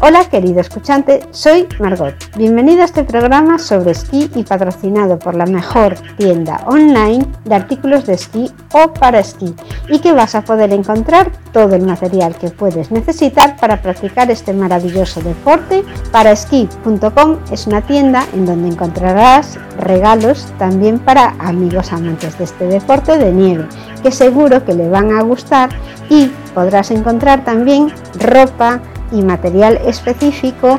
Hola querido escuchante, soy Margot. Bienvenido a este programa sobre esquí y patrocinado por la mejor tienda online de artículos de esquí o para esquí y que vas a poder encontrar todo el material que puedes necesitar para practicar este maravilloso deporte. Paraesquí.com es una tienda en donde encontrarás regalos también para amigos amantes de este deporte de nieve que seguro que le van a gustar y podrás encontrar también ropa, y material específico,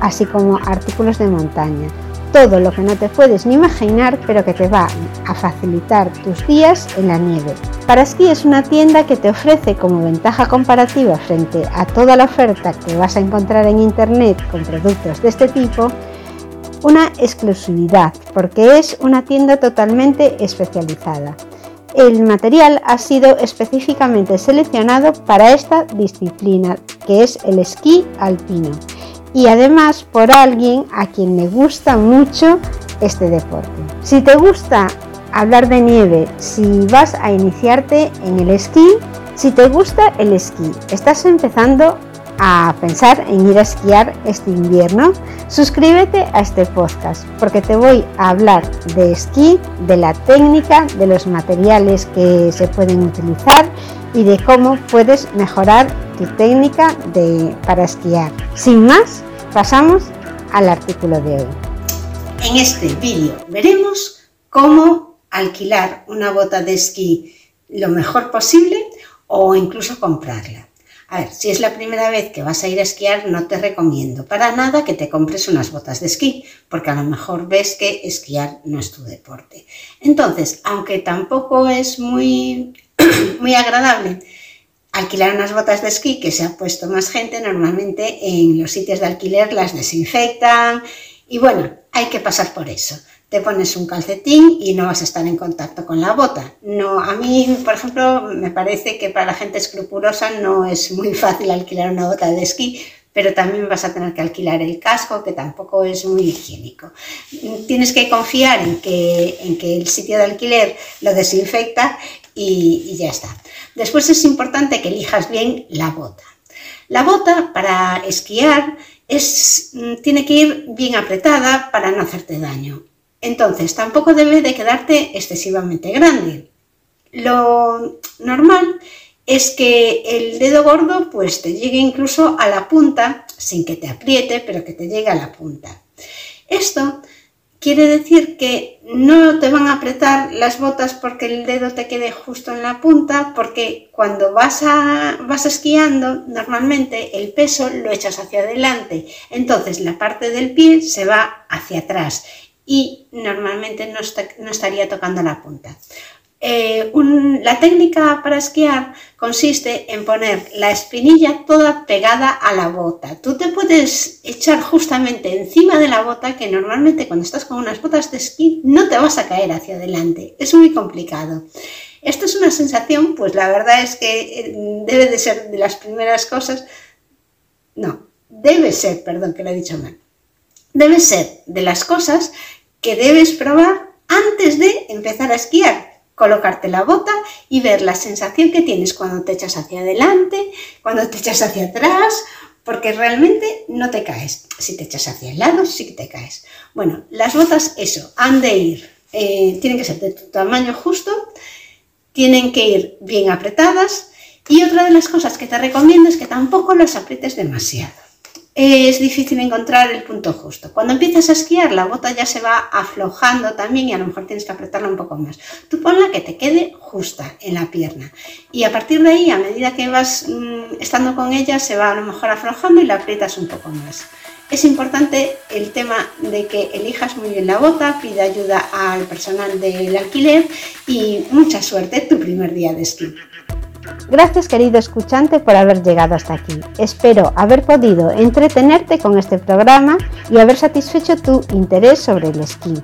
así como artículos de montaña. Todo lo que no te puedes ni imaginar, pero que te va a facilitar tus días en la nieve. Para Esquí es una tienda que te ofrece como ventaja comparativa frente a toda la oferta que vas a encontrar en internet con productos de este tipo, una exclusividad, porque es una tienda totalmente especializada. El material ha sido específicamente seleccionado para esta disciplina, que es el esquí alpino, y además por alguien a quien le gusta mucho este deporte. Si te gusta hablar de nieve, si vas a iniciarte en el esquí, si te gusta el esquí, estás empezando a pensar en ir a esquiar este invierno, suscríbete a este podcast porque te voy a hablar de esquí, de la técnica, de los materiales que se pueden utilizar y de cómo puedes mejorar tu técnica de, para esquiar. Sin más, pasamos al artículo de hoy. En este vídeo veremos cómo alquilar una bota de esquí lo mejor posible o incluso comprarla. A ver, si es la primera vez que vas a ir a esquiar, no te recomiendo para nada que te compres unas botas de esquí, porque a lo mejor ves que esquiar no es tu deporte. Entonces, aunque tampoco es muy, muy agradable alquilar unas botas de esquí que se ha puesto más gente, normalmente en los sitios de alquiler las desinfectan y bueno, hay que pasar por eso te pones un calcetín y no vas a estar en contacto con la bota. No, a mí, por ejemplo, me parece que para la gente escrupulosa no es muy fácil alquilar una bota de esquí, pero también vas a tener que alquilar el casco, que tampoco es muy higiénico. Tienes que confiar en que, en que el sitio de alquiler lo desinfecta y, y ya está. Después es importante que elijas bien la bota. La bota para esquiar es, tiene que ir bien apretada para no hacerte daño. Entonces, tampoco debe de quedarte excesivamente grande. Lo normal es que el dedo gordo pues te llegue incluso a la punta, sin que te apriete, pero que te llegue a la punta. Esto quiere decir que no te van a apretar las botas porque el dedo te quede justo en la punta, porque cuando vas, a, vas esquiando, normalmente el peso lo echas hacia adelante, entonces la parte del pie se va hacia atrás y normalmente no, estaría tocando la punta. Eh, la técnica para esquiar consiste en poner la espinilla toda pegada a la bota. Tú te puedes echar justamente encima de la bota que normalmente cuando estás con unas botas de esquí no te vas a caer hacia adelante. Es muy complicado. Esto es una sensación, pues la verdad es que eh, debe de ser de las primeras cosas. No, debe ser, perdón que lo he dicho mal debe ser de las cosas que debes probar antes de empezar a esquiar. Colocarte la bota y ver la sensación que tienes cuando te echas hacia adelante, cuando te echas hacia atrás, porque realmente no te caes. Si te echas hacia el lado, sí que te caes. Bueno, las botas, eso, han de ir, eh, tienen que ser de tu tamaño justo, tienen que ir bien apretadas y otra de las cosas que te recomiendo es que tampoco las aprietes demasiado es difícil encontrar el punto justo. Cuando empiezas a esquiar, la bota ya se va aflojando también y a lo mejor tienes que apretarla un poco más. Tú ponla que te quede justa en la pierna. Y a partir de ahí, a medida que vas mm, estando con ella, se va a lo mejor aflojando y la aprietas un poco más. Es importante el tema de que elijas muy bien la bota, pide ayuda al personal del alquiler y mucha suerte tu primer día de esquí. Gracias querido escuchante por haber llegado hasta aquí. Espero haber podido entretenerte con este programa y haber satisfecho tu interés sobre el esquí.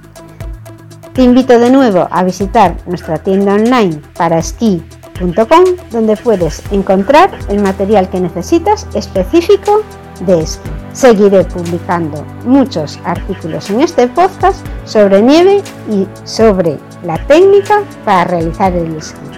Te invito de nuevo a visitar nuestra tienda online para esquí.com donde puedes encontrar el material que necesitas específico de esquí. Seguiré publicando muchos artículos en este podcast sobre nieve y sobre la técnica para realizar el esquí.